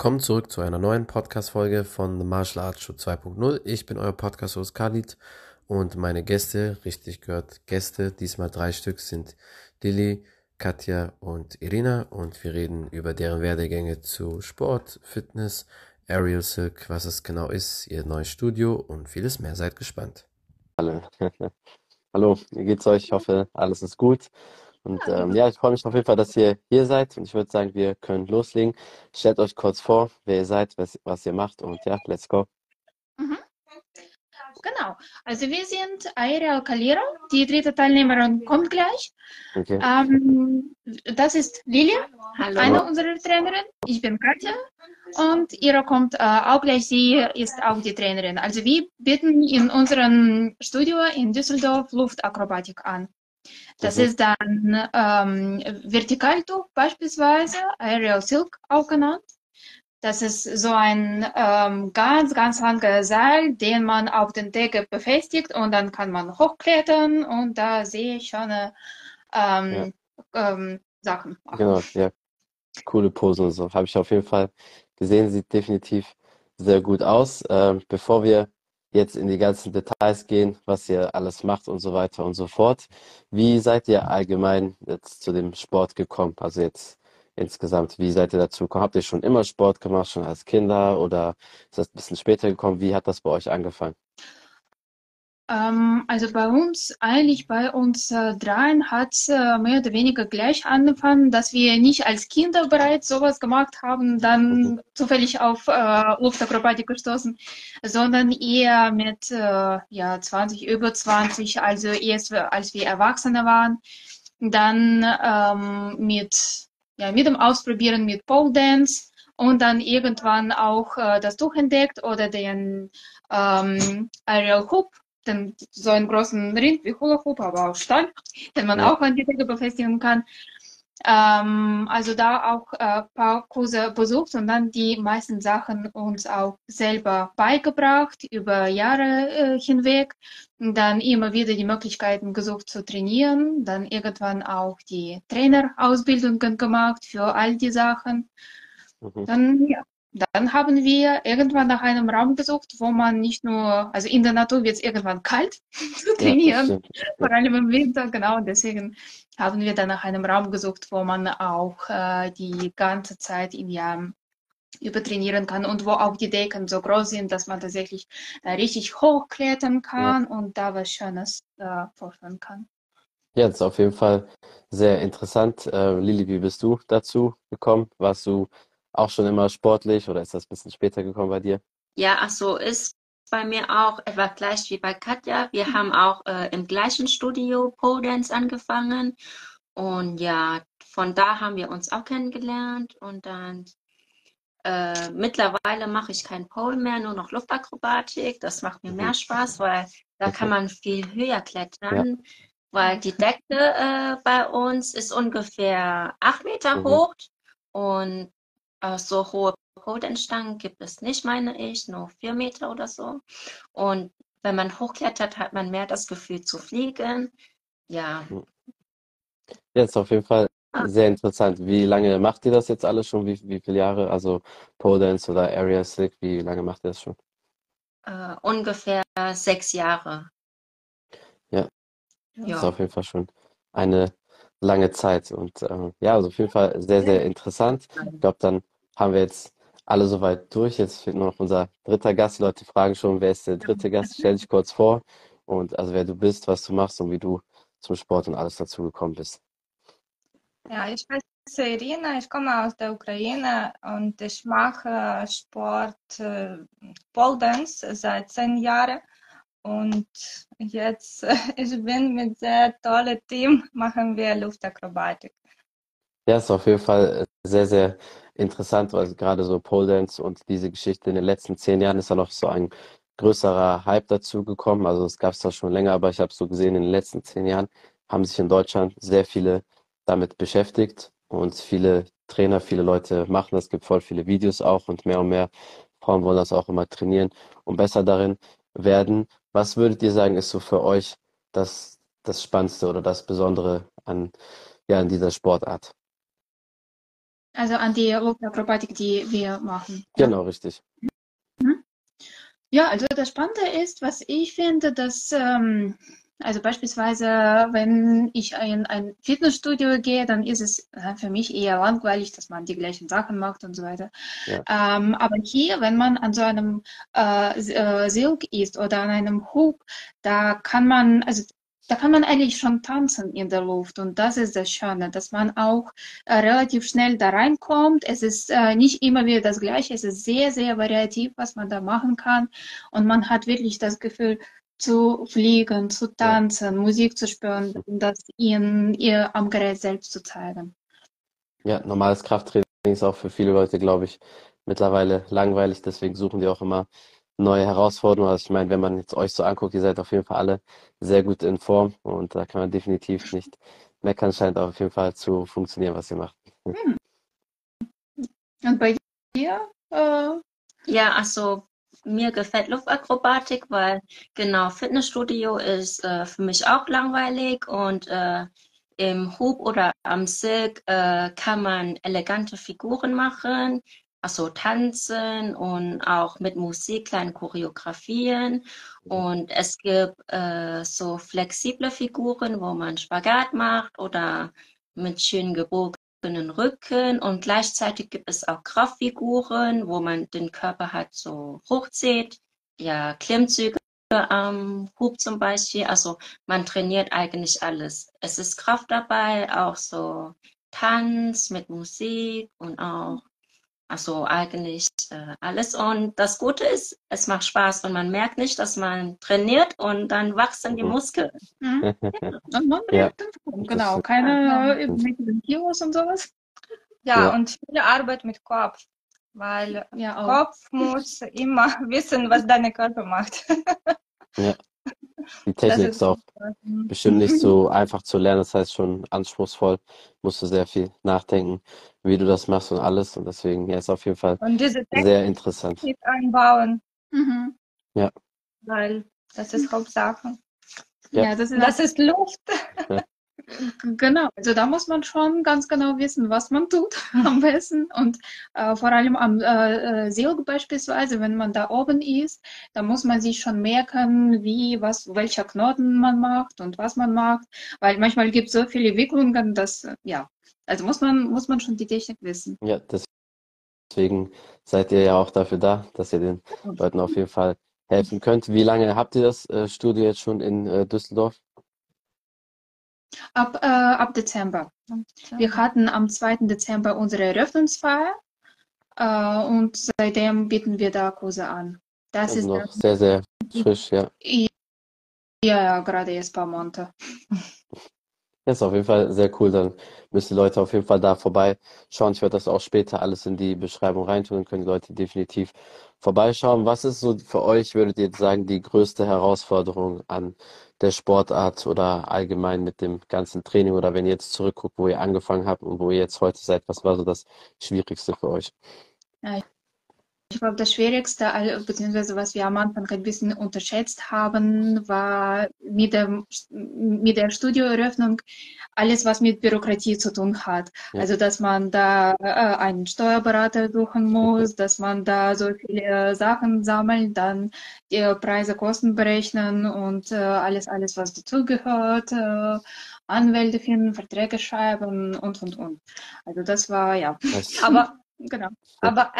Willkommen zurück zu einer neuen Podcast-Folge von The Martial Arts Show 2.0. Ich bin euer Podcast-Host Khalid und meine Gäste, richtig gehört Gäste, diesmal drei Stück, sind Lilly, Katja und Irina und wir reden über deren Werdegänge zu Sport, Fitness, Aerial Silk, was es genau ist, ihr neues Studio und vieles mehr. Seid gespannt. Hallo. Hallo, wie geht's euch? Ich hoffe, alles ist gut. Und ähm, ja, ich freue mich auf jeden Fall, dass ihr hier seid. Und ich würde sagen, wir können loslegen. Stellt euch kurz vor, wer ihr seid, was, was ihr macht. Und ja, let's go. Mhm. Genau. Also wir sind Aerial Calero. Die dritte Teilnehmerin kommt gleich. Okay. Ähm, das ist Lilia, Hallo. eine unserer Trainerinnen. Ich bin Katja. Und Ira kommt äh, auch gleich. Sie ist auch die Trainerin. Also wir bieten in unserem Studio in Düsseldorf Luftakrobatik an. Das Mhm. ist dann ähm, Vertikaltuch beispielsweise, Aerial Silk auch genannt. Das ist so ein ähm, ganz, ganz langer Seil, den man auf den Decke befestigt und dann kann man hochklettern und da sehe ich schon äh, ähm, ähm, Sachen. machen. Genau, ja. Coole Posen und so. Habe ich auf jeden Fall gesehen. Sieht definitiv sehr gut aus. Ähm, bevor wir jetzt in die ganzen Details gehen, was ihr alles macht und so weiter und so fort, wie seid ihr allgemein jetzt zu dem Sport gekommen? Also jetzt insgesamt, wie seid ihr dazu gekommen? Habt ihr schon immer Sport gemacht, schon als Kinder oder ist das ein bisschen später gekommen? Wie hat das bei euch angefangen? Ähm, also bei uns, eigentlich bei uns äh, dreien hat es äh, mehr oder weniger gleich angefangen, dass wir nicht als Kinder bereits sowas gemacht haben, dann zufällig auf äh, Luftakrobatik gestoßen, sondern eher mit äh, ja, 20, über 20, also erst als wir Erwachsene waren, dann ähm, mit, ja, mit dem Ausprobieren mit Pole Dance und dann irgendwann auch äh, das Tuch entdeckt oder den ähm, Aerial Hoop den, so einen großen Ring wie Hula Hoop, aber aus Stahl, den man Ja. auch an die Decke befestigen kann. Ähm, also da auch ein paar Kurse besucht und dann die meisten Sachen uns auch selber beigebracht über Jahre äh, hinweg. Und dann immer wieder die Möglichkeiten gesucht zu trainieren, dann irgendwann auch die Trainerausbildungen gemacht für all die Sachen. Mhm. Dann, ja, dann haben wir irgendwann nach einem Raum gesucht, wo man nicht nur, also in der Natur wird es irgendwann kalt zu Ja, trainieren, stimmt. vor allem im Winter, genau. Und deswegen haben wir dann nach einem Raum gesucht, wo man auch äh, die ganze Zeit im Jahr über trainieren kann und wo auch die Decken so groß sind, dass man tatsächlich da richtig hochklettern kann und da was Schönes äh, vorstellen kann. Ja, das ist auf jeden Fall sehr interessant. Äh, Lili, wie bist du dazu gekommen? Warst du auch schon immer sportlich oder ist das ein bisschen später gekommen bei dir? Ja, ach so, ist bei mir auch etwa gleich wie bei Katja. Wir haben auch äh, im gleichen Studio Pole Dance angefangen und ja, von da haben wir uns auch kennengelernt und dann äh, mittlerweile mache ich kein Pole mehr, nur noch Luftakrobatik. Das macht mir mehr Spaß, weil da kann man viel höher klettern, weil die Decke äh, bei uns ist ungefähr acht Meter Mhm. hoch und äh, so hohe Pole-Dance-Stangen gibt es nicht, meine ich, nur vier Meter oder so. Und wenn man hochklettert, hat man mehr das Gefühl zu fliegen. Ja, Ja, ist auf jeden Fall Ah. sehr interessant. Wie lange macht ihr das jetzt alles schon? Wie, wie viele Jahre? Also Pole Dance oder Area Silk, wie lange macht ihr das schon? äh, ungefähr sechs Jahre. Ja. Ja. Das ist auf jeden Fall schon eine lange Zeit. Und äh, ja, also auf jeden Fall sehr, sehr interessant. Ich glaube, dann haben wir jetzt alle soweit durch. Jetzt fehlt nur noch unser dritter Gast. Die Leute fragen schon, wer ist der dritte Gast? Stell dich kurz vor und also wer du bist, was du machst und wie du zum Sport und alles dazu gekommen bist. Ja, ich heiße Irina, ich komme aus der Ukraine und ich mache Sport äh, Dance seit zehn Jahren. Und jetzt, ich bin mit sehr tollem Team, machen wir Luftakrobatik. Ja, ist auf jeden Fall äh, sehr, sehr interessant, weil gerade so Pole Dance und diese Geschichte in den letzten zehn Jahren ist ja noch so ein größerer Hype dazu gekommen. Also es gab es da schon länger, aber ich habe so gesehen, in den letzten zehn Jahren haben sich in Deutschland sehr viele damit beschäftigt und viele Trainer, viele Leute machen das. Es gibt voll viele Videos auch und mehr und mehr Frauen wollen das auch immer trainieren und besser darin werden. Was würdet ihr sagen, ist so für euch das, das Spannendste oder das Besondere an, ja, an dieser Sportart? Also an die Luftakrobatik, die wir machen. Genau, richtig. Ja, also das Spannende ist, was ich finde, dass, ähm, also beispielsweise, wenn ich in ein Fitnessstudio gehe, dann ist es äh, für mich eher langweilig, dass man die gleichen Sachen macht und so weiter. Ja. Ähm, aber hier, wenn man an so einem äh, äh, Silk ist oder an einem Hub, da kann man, also da kann man eigentlich schon tanzen in der Luft und das ist das Schöne, dass man auch äh, relativ schnell da reinkommt. Es ist äh, nicht immer wieder das Gleiche, es ist sehr, sehr variativ, was man da machen kann und man hat wirklich das Gefühl zu fliegen, zu tanzen, Musik zu spüren, das in ihr am Gerät selbst zu zeigen. Ja, normales Krafttraining ist auch für viele Leute, glaube ich, mittlerweile langweilig. Deswegen suchen die auch immer neue Herausforderungen. Also ich meine, wenn man jetzt euch so anguckt, ihr seid auf jeden Fall alle sehr gut in Form und da kann man definitiv nicht meckern. Scheint auf jeden Fall zu funktionieren, was ihr macht. Und bei dir? Äh, Ja, also mir gefällt Luftakrobatik, weil genau Fitnessstudio ist äh, für mich auch langweilig und äh, im Hub oder am Silk äh, kann man elegante Figuren machen, also tanzen und auch mit Musik kleine Choreografien. Und es gibt äh, so flexible Figuren, wo man Spagat macht oder mit schön gebogenen Rücken und gleichzeitig gibt es auch Kraftfiguren, wo man den Körper halt so hochzieht. Ja, Klimmzüge am Hub zum Beispiel. Also man trainiert eigentlich alles. Es ist Kraft dabei, auch so Tanz mit Musik und auch, also eigentlich äh, alles. Und das Gute ist, es macht Spaß und man merkt nicht, dass man trainiert und dann wachsen die Mhm. Muskeln. mhm. Und man Ja, merkt dann, das genau, keine Kilos und sowas. Ja, Ja. und viel Arbeit mit Kopf, weil Ja. Kopf muss immer wissen, was deine Körper macht. Die Technik ist auch Mhm. bestimmt nicht so einfach zu lernen. Das heißt schon anspruchsvoll. Musst du sehr viel nachdenken, wie du das machst und alles. Und deswegen, ja, ist auf jeden Fall Und diese sehr interessant. Einbauen, Mhm. weil das ist Hauptsache. Ja. Ja, das ist Das ist Luft. Genau, also da muss man schon ganz genau wissen, was man tut am besten. Und äh, vor allem am äh, äh, Silk beispielsweise, wenn man da oben ist, da muss man sich schon merken, wie, was, welcher Knoten man macht und was man macht. Weil manchmal gibt es so viele Wicklungen, dass, äh, ja, also muss man, muss man schon die Technik wissen. Ja, deswegen seid ihr ja auch dafür da, dass ihr den Leuten auf jeden Fall helfen könnt. Wie lange habt ihr das äh, Studio jetzt schon in äh, Düsseldorf? Ab, äh, ab Dezember. Wir hatten am 2. Dezember unsere Eröffnungsfeier äh, und seitdem bieten wir da Kurse an. Das Also ist noch sehr, sehr frisch, ja. Ja, ja, gerade erst ein paar Monate. Das ist auf jeden Fall sehr cool. Dann müssen die Leute auf jeden Fall da vorbeischauen. Ich werde das auch später alles in die Beschreibung reintun. Dann können die Leute definitiv vorbeischauen. Was ist so für euch, würdet ihr sagen, die größte Herausforderung an der Sportart oder allgemein mit dem ganzen Training oder wenn ihr jetzt zurückguckt, wo ihr angefangen habt und wo ihr jetzt heute seid, was war so das Schwierigste für euch? Ich glaube, das Schwierigste, beziehungsweise was wir am Anfang ein bisschen unterschätzt haben, war mit dem, mit der Studioeröffnung alles, was mit Bürokratie zu tun hat. Ja. Also, dass man da äh, einen Steuerberater suchen muss, dass man da so viele Sachen sammelt, dann die Preise, Kosten berechnen und äh, alles, alles, was dazugehört, äh, Anwälte finden, Verträge schreiben und, und, und. Also, das war, ja, Das, Aber, genau. aber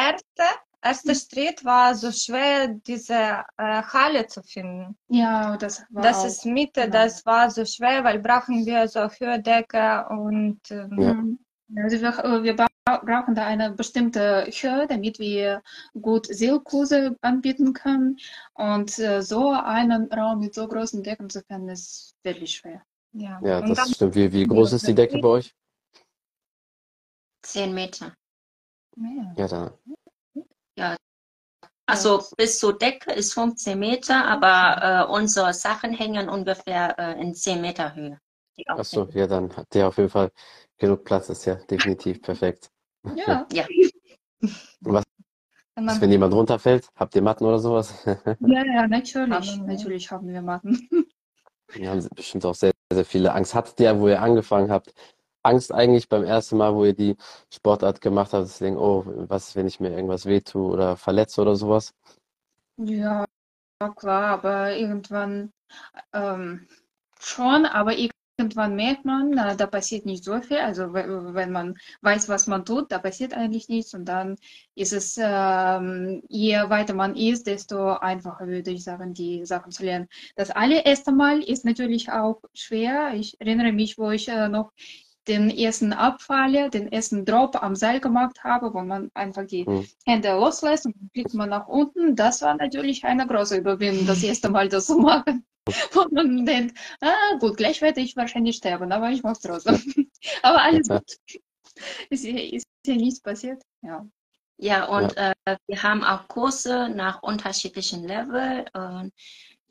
erste, erster Schritt war so schwer, diese äh, Halle zu finden. Ja, das war Das auch. ist Mitte, genau. das war so schwer, weil brauchen wir so Höhendecke und ähm, Ja. Also wir, äh, wir bra- brauchen da eine bestimmte Höhe, damit wir gut Seelkurse anbieten können. Und äh, so einen Raum mit so großen Decken zu finden, ist wirklich schwer. ja. ja, das dann stimmt. Wie, wie groß ist die Decke bei euch? Zehn Meter. Ja. Ja. Also bis zur Decke ist 15 Meter, aber äh, unsere Sachen hängen ungefähr äh, in 10 Meter Höhe. Die Ach so, aufhängen. ja, dann habt ihr auf jeden Fall genug Platz. Ist ja definitiv perfekt. Ja, Ja. Wenn Was, man wenn jemand runterfällt, habt ihr Matten oder sowas? ja, ja, natürlich. Haben wir. Natürlich haben wir Matten. Wir haben bestimmt auch sehr, sehr viele Angst. Hattet ihr, wo ihr angefangen habt, Angst eigentlich beim ersten Mal, wo ihr die Sportart gemacht habt, denkt, oh, was, wenn ich mir irgendwas wehtue oder verletze oder sowas? Ja, klar, aber irgendwann ähm, schon, aber irgendwann merkt man, na, da passiert nicht so viel. Also wenn man weiß, was man tut, da passiert eigentlich nichts. Und dann ist es, ähm, je weiter man ist, desto einfacher würde ich sagen, die Sachen zu lernen. Das allererste Mal ist natürlich auch schwer. Ich erinnere mich, wo ich äh, noch den ersten Abfall, den ersten Drop am Seil gemacht habe, wo man einfach die mhm. Hände loslässt und fliegt man nach unten. Das war natürlich eine große Überwindung, das erste Mal das zu machen. Wo man denkt, ah, gut, gleich werde ich wahrscheinlich sterben, aber ich mache es trotzdem. aber alles gut. Ist, ist hier nichts passiert. Ja. Ja, und ja. Äh, wir haben auch Kurse nach unterschiedlichen Level. Und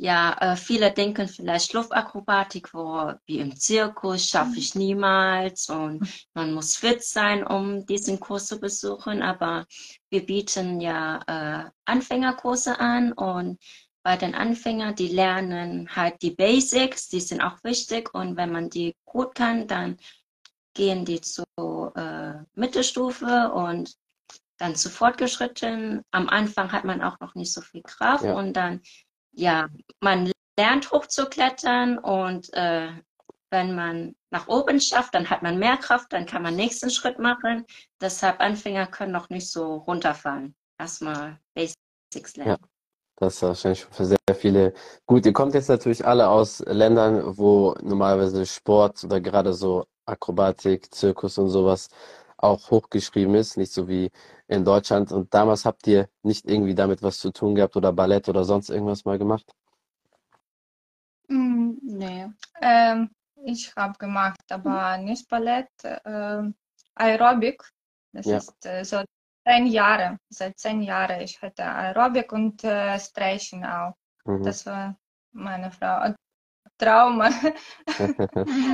ja, äh, viele denken vielleicht Luftakrobatik, wo wie im Zirkus schaffe ich niemals und man muss fit sein, um diesen Kurs zu besuchen. Aber wir bieten ja äh, Anfängerkurse an und bei den Anfängern, die lernen halt die Basics, die sind auch wichtig und wenn man die gut kann, dann gehen die zur äh, Mittelstufe und dann zu fortgeschritten. Am Anfang hat man auch noch nicht so viel Kraft ja. und dann ja, man lernt hochzuklettern und äh, wenn man nach oben schafft, dann hat man mehr Kraft, dann kann man nächsten Schritt machen. Deshalb Anfänger können noch nicht so runterfallen. Erstmal Basics lernen. Ja, das ist wahrscheinlich für sehr viele gut. Ihr kommt jetzt natürlich alle aus Ländern, wo normalerweise Sport oder gerade so Akrobatik, Zirkus und sowas auch hochgeschrieben ist, nicht so wie in Deutschland. Und damals habt ihr nicht irgendwie damit was zu tun gehabt oder Ballett oder sonst irgendwas mal gemacht? Mm, nee. Ähm, ich habe gemacht, aber nicht Ballett. Äh, Aerobic. Das ja. ist äh, so zehn Jahre. Seit zehn Jahren. Ich hatte Aerobic und äh, Streichen auch. Mhm. Das war meine Frau. Trauma,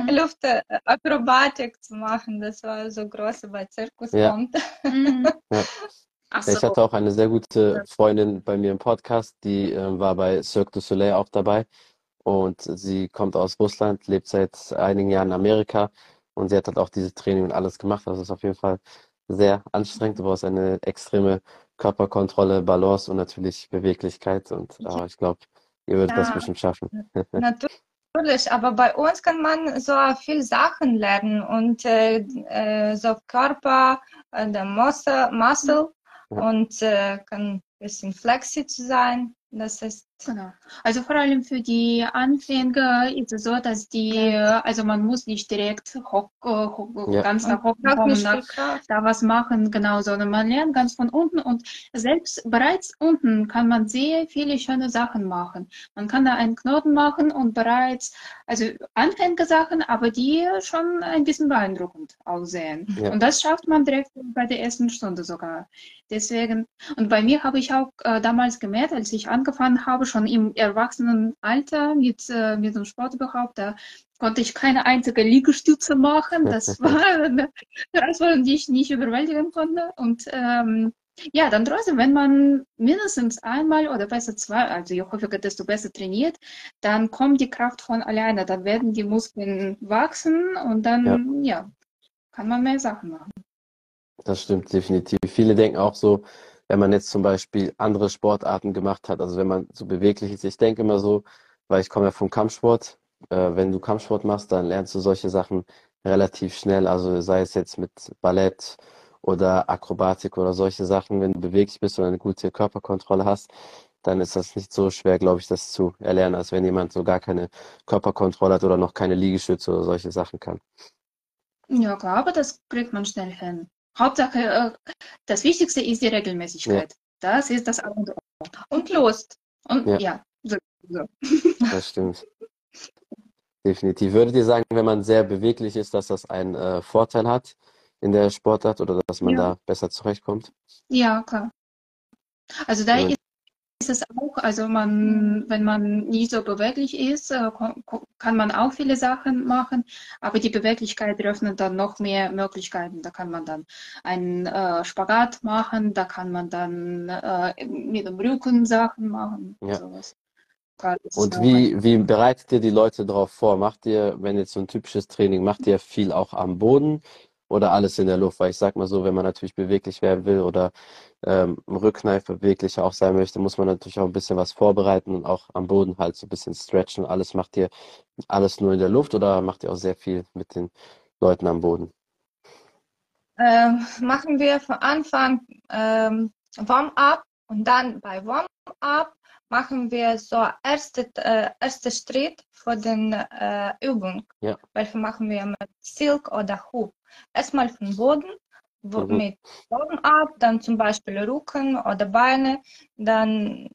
Luftakrobatik zu machen. Das war so groß, weil Zirkus ja. kommt. Ja. So. Ich hatte auch eine sehr gute Freundin bei mir im Podcast, die äh, war bei Cirque du Soleil auch dabei. Und sie kommt aus Russland, lebt seit einigen Jahren in Amerika und sie hat halt auch diese Training und alles gemacht. Also es ist auf jeden Fall sehr anstrengend. Du brauchst eine extreme Körperkontrolle, Balance und natürlich Beweglichkeit. Und aber ich glaube, ihr würdet ja, das bestimmt schaffen. Natürlich. Natürlich, aber bei uns kann man so viel Sachen lernen und äh, äh so Körper, äh, der Muscle, Muscle und äh, kann ein bisschen flexi zu sein. Das ist Genau. Also vor allem für die Anfänger ist es so, dass die, also man muss nicht direkt hoch, hoch, ja. ganz nach oben kommen, nach, da was machen, genau, sondern man lernt ganz von unten und selbst bereits unten kann man sehr viele schöne Sachen machen. Man kann da einen Knoten machen und bereits, also Anfängersachen, aber die schon ein bisschen beeindruckend aussehen. Ja. Und das schafft man direkt bei der ersten Stunde sogar. Deswegen, und bei mir habe ich auch äh, damals gemerkt, als ich angefangen habe, schon im Erwachsenenalter mit, äh, mit dem Sport überhaupt, da konnte ich keine einzige Liegestütze machen. Das war eine Herausforderung, die ich nicht überwältigen konnte. Und ähm, ja, dann trotzdem, wenn man mindestens einmal oder besser zwei, also je häufiger, desto besser trainiert, dann kommt die Kraft von alleine. Dann werden die Muskeln wachsen und dann, ja, ja kann man mehr Sachen machen. Das stimmt definitiv. Viele denken auch so, wenn man jetzt zum Beispiel andere Sportarten gemacht hat, also wenn man so beweglich ist. Ich denke immer so, weil ich komme ja vom Kampfsport, äh, wenn du Kampfsport machst, dann lernst du solche Sachen relativ schnell, also sei es jetzt mit Ballett oder Akrobatik oder solche Sachen, wenn du beweglich bist und eine gute Körperkontrolle hast, dann ist das nicht so schwer, glaube ich, das zu erlernen, als wenn jemand so gar keine Körperkontrolle hat oder noch keine Liegestütze oder solche Sachen kann. Ja, klar, aber das kriegt man schnell hin. Hauptsache, äh, das Wichtigste ist die Regelmäßigkeit. Ja. Das ist das A und O. Und Lust. Und ja, ja so, so. Das stimmt. Definitiv. Würdet ihr sagen, wenn man sehr beweglich ist, dass das einen äh, Vorteil hat in der Sportart oder dass man ja. da besser zurechtkommt? Ja, klar. Also da ja. ist ist es auch, also man, wenn man nie so beweglich ist, äh, kann man auch viele Sachen machen, aber die Beweglichkeit öffnet dann noch mehr Möglichkeiten. Da kann man dann einen äh, Spagat machen, da kann man dann äh, mit dem Rücken Sachen machen. Ja. Sowas. Und wie, wie bereitet ihr die Leute darauf vor? Macht ihr, wenn jetzt so ein typisches Training, macht ihr viel auch am Boden oder alles in der Luft? Weil ich sag mal so, wenn man natürlich beweglich werden will oder ähm, im Rückkneif beweglicher auch sein möchte, muss man natürlich auch ein bisschen was vorbereiten und auch am Boden halt so ein bisschen stretchen alles. Macht ihr alles nur in der Luft oder macht ihr auch sehr viel mit den Leuten am Boden? Ähm, machen wir von Anfang ähm, Warm-up und dann bei Warm-up machen wir so erste, äh, erste Schritt für den äh, Übung. Ja. Welche machen wir mit Silk oder Hoop. Erstmal vom Boden wo, Mhm. mit Warm-up, dann zum Beispiel Rücken oder Beine, dann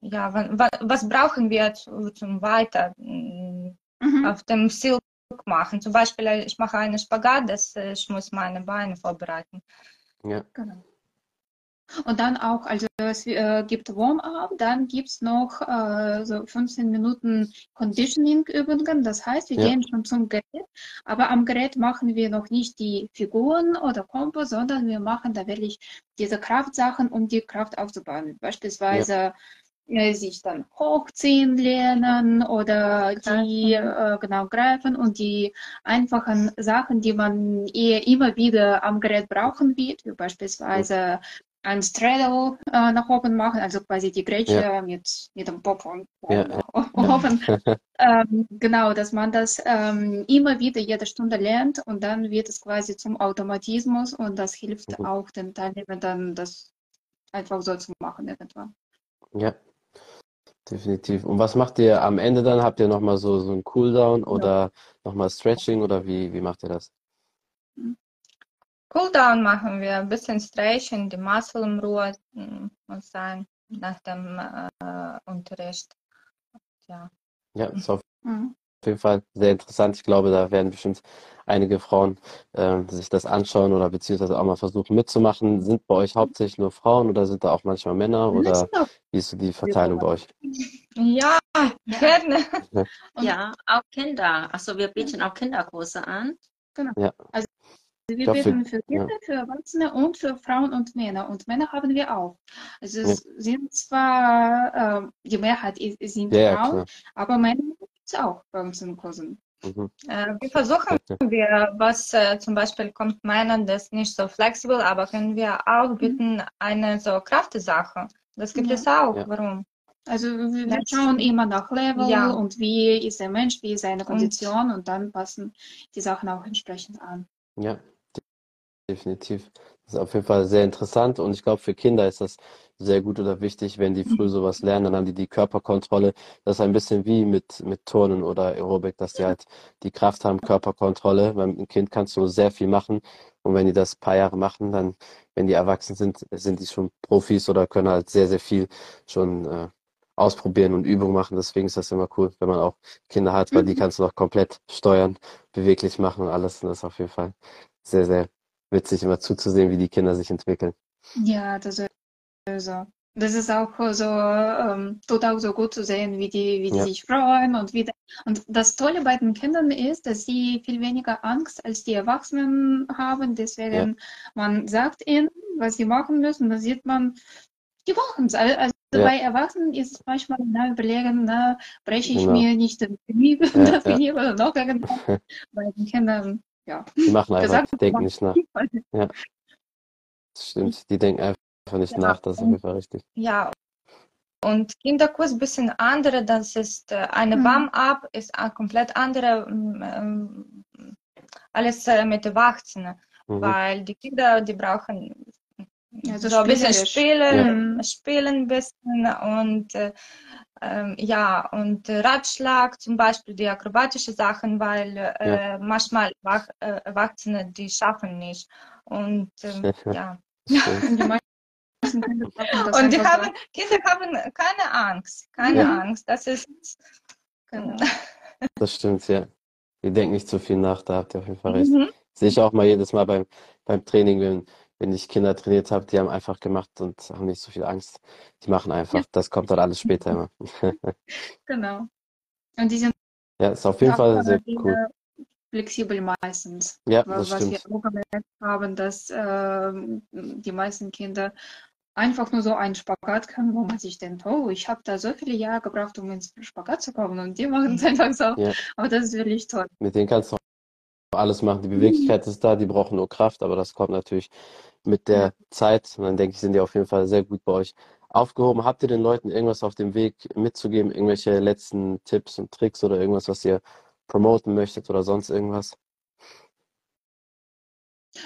ja, wa- wa- was brauchen wir zu, zum Weiter Mhm. auf dem Silk machen? Zum Beispiel, äh, ich mache einen Spagat, das, äh, ich muss meine Beine vorbereiten. Ja, Genau. Und dann auch, also es äh, gibt Warm-up, dann gibt es noch äh, so 15 Minuten Conditioning-Übungen. Das heißt, wir Ja. gehen schon zum Gerät, aber am Gerät machen wir noch nicht die Figuren oder Kompo, sondern wir machen da wirklich diese Kraftsachen, um die Kraft aufzubauen. Beispielsweise äh, sich dann hochziehen lernen oder die äh, genau greifen und die einfachen Sachen, die man eher immer wieder am Gerät brauchen wird, wie beispielsweise ein Straddle äh, nach oben machen, also quasi die Grätsche mit, mit dem Popo Ja, oben. Ähm, genau, dass man das ähm, immer wieder jede Stunde lernt und dann wird es quasi zum Automatismus und das hilft Mhm. auch den Teilnehmern dann, das einfach so zu machen irgendwann. ja, definitiv. Und was macht ihr am Ende dann? Habt ihr nochmal so, so einen Cooldown oder nochmal Stretching oder wie, wie macht ihr das? Cooldown machen wir, ein bisschen stretchen, die Muscle in Ruhe mm, muss sein nach dem äh, Unterricht. Ja. Ja, ist auf Mhm. jeden Fall sehr interessant. Ich glaube, da werden bestimmt einige Frauen ähm, sich das anschauen oder beziehungsweise auch mal versuchen mitzumachen. Sind bei euch hauptsächlich nur Frauen oder sind da auch manchmal Männer oder wie ist so die Verteilung bei euch? Ja, gerne. Und- Ja, auch Kinder. Also wir bieten auch Kinderkurse an. Also wir Ja, für- bieten für Kinder, für Erwachsene und für Frauen und Männer. Und Männer haben wir auch. Also es sind zwar, äh, die Mehrheit sind Ja, ja, Frauen, klar. aber Männer gibt es auch bei uns in Kursen. Mhm. Äh, wir versuchen wir, was äh, zum Beispiel kommt Männern, das ist nicht so flexibel, aber können wir auch bieten eine so Kraftsache. Das gibt Ja. es auch. Ja. Warum? Also wir wir Das- schauen immer nach Level Ja. und wie ist der Mensch, wie ist seine Und- Kondition und dann passen die Sachen auch entsprechend an. Ja, definitiv. Das ist auf jeden Fall sehr interessant und ich glaube, für Kinder ist das sehr gut oder wichtig, wenn die früh sowas lernen, dann haben die die Körperkontrolle. Das ist ein bisschen wie mit, mit Turnen oder Aerobic, dass die halt die Kraft haben, Körperkontrolle. Beim Kind kannst du sehr viel machen und wenn die das ein paar Jahre machen, dann, wenn die erwachsen sind, sind die schon Profis oder können halt sehr, sehr viel schon äh, ausprobieren und Übungen machen. Deswegen ist das immer cool, wenn man auch Kinder hat, weil die Mhm. kannst du noch komplett steuern, beweglich machen und alles. Und das ist auf jeden Fall sehr, sehr witzig, immer zuzusehen, wie die Kinder sich entwickeln. Ja, das ist so. Das ist auch so, ähm, tut auch so gut zu sehen, wie die, wie die Ja. sich freuen und wie, und das Tolle bei den Kindern ist, dass sie viel weniger Angst als die Erwachsenen haben. Deswegen, man sagt ihnen, was sie machen müssen, da sieht man, die machen es. Also Ja. bei Erwachsenen ist es manchmal, na, überlegen, na, breche ich Genau. mir nicht den Knie, Ja, das ja. Knie oder noch irgendwas. Bei den Kindern, ja. Die machen einfach, die denken nicht nach. Das stimmt, die denken einfach nicht Ja, nach, das ist auf jeden Fall richtig. Ja. Und Kinderkurs ein bisschen andere, das ist äh, eine Mhm. Warm-up, ist ein komplett andere, mm, ähm, alles äh, mit Erwachsenen, Mhm. weil die Kinder, die brauchen Also so ein bisschen spielen, spielen ein bisschen und äh, ähm, ja, und Ratschlag zum Beispiel, die akrobatische Sachen, weil äh, manchmal Erwach äh, Erwachsene, die schaffen nicht. Und ähm, ja. Und die haben, Kinder haben keine Angst, keine Ja. Angst. Das ist Genau. Das stimmt, ja. Die denken nicht zu viel nach, da habt ihr auf jeden Fall recht. Mhm. Sehe ich auch mal jedes Mal beim, beim Training, wenn, wenn ich Kinder trainiert habe, die haben einfach gemacht und haben nicht so viel Angst. Die machen einfach. Das kommt dann alles später immer. Genau. Und die sind Ja, ist auf jeden Fall sehr äh, cool. flexibel meistens. Ja, das Was wir stimmt. auch gemerkt haben, dass ähm, die meisten Kinder einfach nur so einen Spagat kann, wo man sich denkt, oh, ich habe da so viele Jahre gebraucht, um ins Spagat zu kommen und die machen es einfach so. Ja. Aber das ist wirklich toll. Mit denen kannst du alles machen. Die Beweglichkeit ist da, die brauchen nur Kraft, aber das kommt natürlich mit der Zeit. Und dann denke ich, sind die auf jeden Fall sehr gut bei euch aufgehoben. Habt ihr den Leuten irgendwas auf dem Weg mitzugeben? Irgendwelche letzten Tipps und Tricks oder irgendwas, was ihr promoten möchtet oder sonst irgendwas?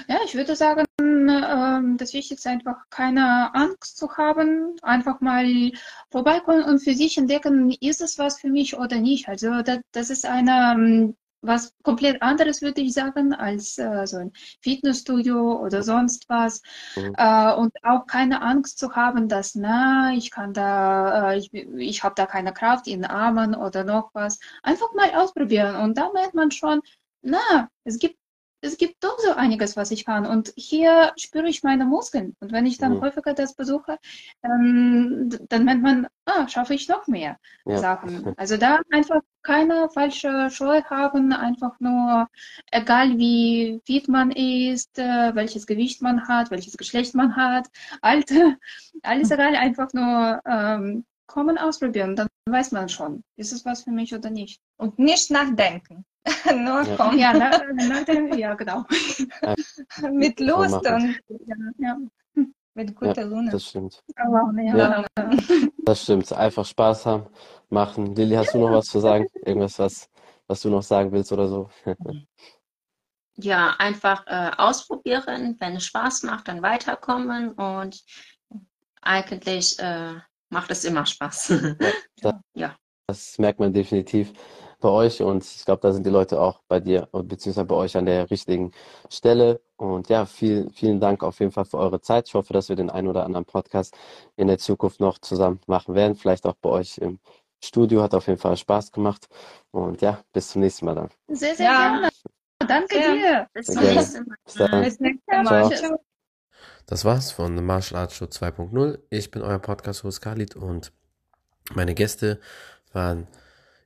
Ja, ich würde sagen, ähm, das Wichtigste ist einfach keine Angst zu haben, einfach mal vorbeikommen und für sich entdecken, ist es was für mich oder nicht. Also das, das ist eine ähm, was komplett anderes, würde ich sagen, als äh, so ein Fitnessstudio oder sonst was. Mhm. Äh, und auch keine Angst zu haben, dass, na, ich kann da, äh, ich, ich habe da keine Kraft in Armen oder noch was. Einfach mal ausprobieren. Und da merkt man schon, na, es gibt es gibt doch so einiges, was ich kann. Und hier spüre ich meine Muskeln. Und wenn ich dann Mhm. häufiger das besuche, dann, dann merkt man, ah, schaffe ich noch mehr Ja. Sachen. Also da einfach keine falsche Scheu haben, einfach nur, egal wie fit man ist, äh, welches Gewicht man hat, welches Geschlecht man hat, Alter, alles egal, einfach nur ähm, kommen, ausprobieren. Dann weiß man schon, ist es was für mich oder nicht. Und nicht nachdenken. Nur Ja. kommen. Ja, na, na, na, ja genau. Mit Lust und Ja, ja. mit guter Laune. Das stimmt. Aber, ja. Ja. Das stimmt. Einfach Spaß haben, machen. Lilly, hast du noch was zu sagen? Irgendwas, was, was du noch sagen willst oder so? Ja, einfach äh, ausprobieren. Wenn es Spaß macht, dann weiterkommen und eigentlich äh, macht es immer Spaß. Das merkt man definitiv bei euch und ich glaube, da sind die Leute auch bei dir und beziehungsweise bei euch an der richtigen Stelle. Und ja, vielen, vielen Dank auf jeden Fall für eure Zeit. Ich hoffe, dass wir den einen oder anderen Podcast in der Zukunft noch zusammen machen werden. Vielleicht auch bei euch im Studio. Hat auf jeden Fall Spaß gemacht. Und ja, bis zum nächsten Mal dann. Sehr, sehr Ja. gerne. Danke Ja. dir. Bis zum nächsten Mal. Bis dann. Bis nächstes Ja, Mal. Ciao. Ciao. Das war's von The Martial Arts Show 2.0. Ich bin euer Podcast-Host Khalid und meine Gäste waren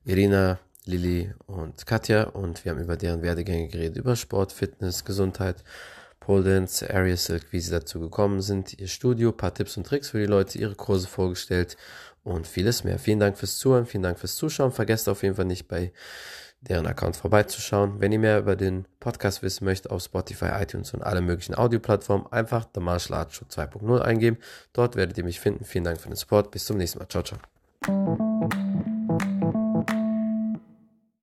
Irina, Lilly und Katja und wir haben über deren Werdegänge geredet, über Sport, Fitness, Gesundheit, Pole Dance, Area Silk, wie sie dazu gekommen sind, ihr Studio, paar Tipps und Tricks für die Leute, ihre Kurse vorgestellt und vieles mehr. Vielen Dank fürs Zuhören, vielen Dank fürs Zuschauen. Vergesst auf jeden Fall nicht bei deren Account vorbeizuschauen. Wenn ihr mehr über den Podcast wissen möchtet, auf Spotify, iTunes und alle möglichen Audioplattformen, einfach The Martial Arts Show 2.0 eingeben. Dort werdet ihr mich finden. Vielen Dank für den Support. Bis zum nächsten Mal. Ciao, ciao.